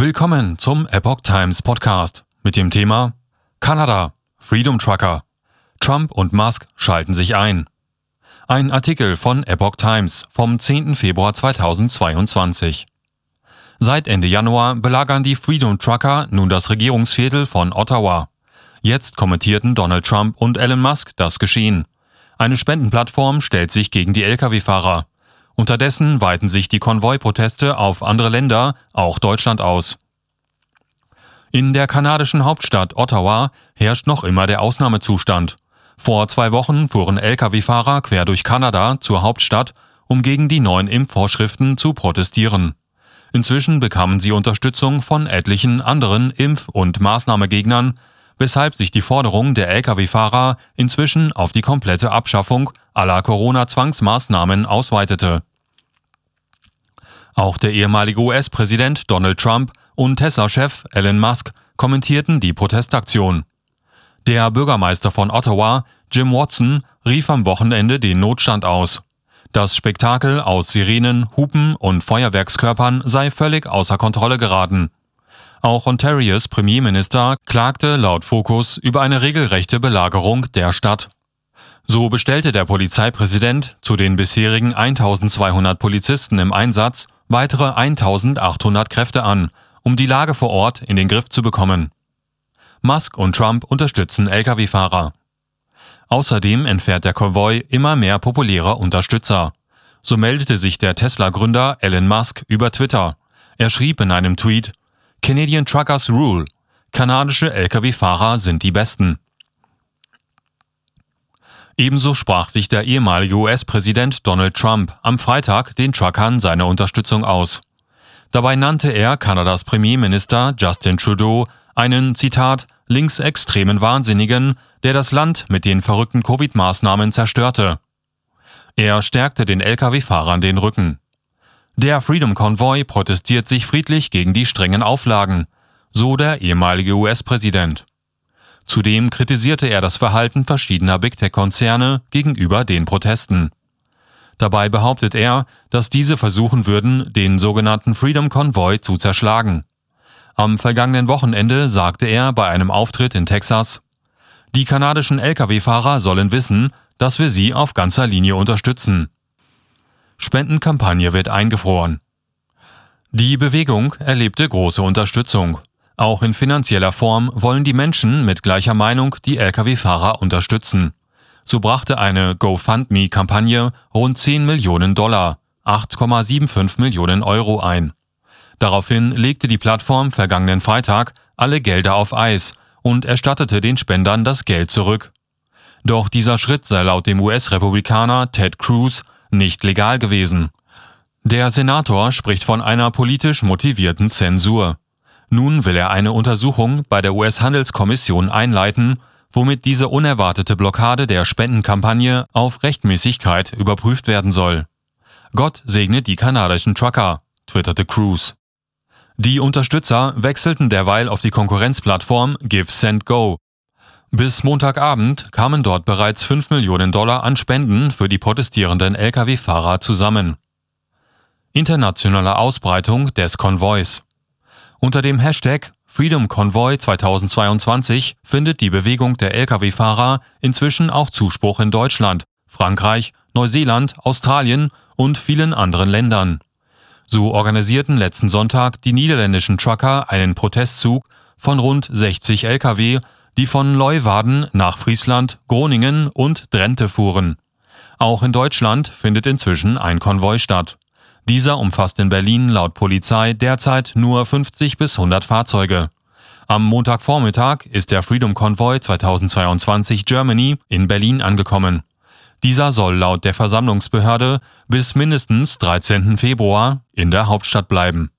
Willkommen zum Epoch Times Podcast mit dem Thema Kanada, Freedom Trucker. Trump und Musk schalten sich ein. Ein Artikel von Epoch Times vom 10. Februar 2022. Seit Ende Januar belagern die Freedom Trucker nun das Regierungsviertel von Ottawa. Jetzt kommentierten Donald Trump und Elon Musk das Geschehen. Eine Spendenplattform stellt sich gegen die Lkw-Fahrer. Unterdessen weiten sich die Konvoi-Proteste auf andere Länder, auch Deutschland aus. In der kanadischen Hauptstadt Ottawa herrscht noch immer der Ausnahmezustand. Vor zwei Wochen fuhren Lkw-Fahrer quer durch Kanada zur Hauptstadt, um gegen die neuen Impfvorschriften zu protestieren. Inzwischen bekamen sie Unterstützung von etlichen anderen Impf- und Maßnahmegegnern, weshalb sich die Forderung der Lkw-Fahrer inzwischen auf die komplette Abschaffung aller Corona-Zwangsmaßnahmen ausweitete. Auch der ehemalige US-Präsident Donald Trump und Tesla-Chef Elon Musk kommentierten die Protestaktion. Der Bürgermeister von Ottawa, Jim Watson, rief am Wochenende den Notstand aus. Das Spektakel aus Sirenen, Hupen und Feuerwerkskörpern sei völlig außer Kontrolle geraten. Auch Ontarios Premierminister klagte laut Focus über eine regelrechte Belagerung der Stadt. So bestellte der Polizeipräsident zu den bisherigen 1200 Polizisten im Einsatz weitere 1800 Kräfte an, um die Lage vor Ort in den Griff zu bekommen. Musk und Trump unterstützen Lkw-Fahrer. Außerdem entfährt der Konvoi immer mehr populäre Unterstützer. So meldete sich der Tesla-Gründer Elon Musk über Twitter. Er schrieb in einem Tweet, Canadian Truckers Rule. Kanadische Lkw-Fahrer sind die Besten. Ebenso sprach sich der ehemalige US-Präsident Donald Trump am Freitag den Truckern seine Unterstützung aus. Dabei nannte er Kanadas Premierminister Justin Trudeau einen, Zitat, linksextremen Wahnsinnigen, der das Land mit den verrückten Covid-Maßnahmen zerstörte. Er stärkte den Lkw-Fahrern den Rücken. Der Freedom Convoy protestiert sich friedlich gegen die strengen Auflagen, so der ehemalige US-Präsident. Zudem kritisierte er das Verhalten verschiedener Big Tech-Konzerne gegenüber den Protesten. Dabei behauptet er, dass diese versuchen würden, den sogenannten Freedom Convoy zu zerschlagen. Am vergangenen Wochenende sagte er bei einem Auftritt in Texas, die kanadischen Lkw-Fahrer sollen wissen, dass wir sie auf ganzer Linie unterstützen. Spendenkampagne wird eingefroren. Die Bewegung erlebte große Unterstützung. Auch in finanzieller Form wollen die Menschen mit gleicher Meinung die Lkw-Fahrer unterstützen. So brachte eine GoFundMe-Kampagne rund 10 Millionen Dollar, 8,75 Millionen Euro ein. Daraufhin legte die Plattform vergangenen Freitag alle Gelder auf Eis und erstattete den Spendern das Geld zurück. Doch dieser Schritt sei laut dem US-Republikaner Ted Cruz nicht legal gewesen. Der Senator spricht von einer politisch motivierten Zensur. Nun will er eine Untersuchung bei der US-Handelskommission einleiten, womit diese unerwartete Blockade der Spendenkampagne auf Rechtmäßigkeit überprüft werden soll. Gott segne die kanadischen Trucker, twitterte Cruz. Die Unterstützer wechselten derweil auf die Konkurrenzplattform Give Send Go, bis Montagabend kamen dort bereits 5 Millionen Dollar an Spenden für die protestierenden Lkw-Fahrer zusammen. Internationale Ausbreitung des Konvois. Unter dem Hashtag Freedom Convoy 2022 findet die Bewegung der Lkw-Fahrer inzwischen auch Zuspruch in Deutschland, Frankreich, Neuseeland, Australien und vielen anderen Ländern. So organisierten letzten Sonntag die niederländischen Trucker einen Protestzug von rund 60 Lkw die von Leuwarden nach Friesland, Groningen und Drenthe fuhren. Auch in Deutschland findet inzwischen ein Konvoi statt. Dieser umfasst in Berlin laut Polizei derzeit nur 50 bis 100 Fahrzeuge. Am Montagvormittag ist der Freedom Convoy 2022 Germany in Berlin angekommen. Dieser soll laut der Versammlungsbehörde bis mindestens 13. Februar in der Hauptstadt bleiben.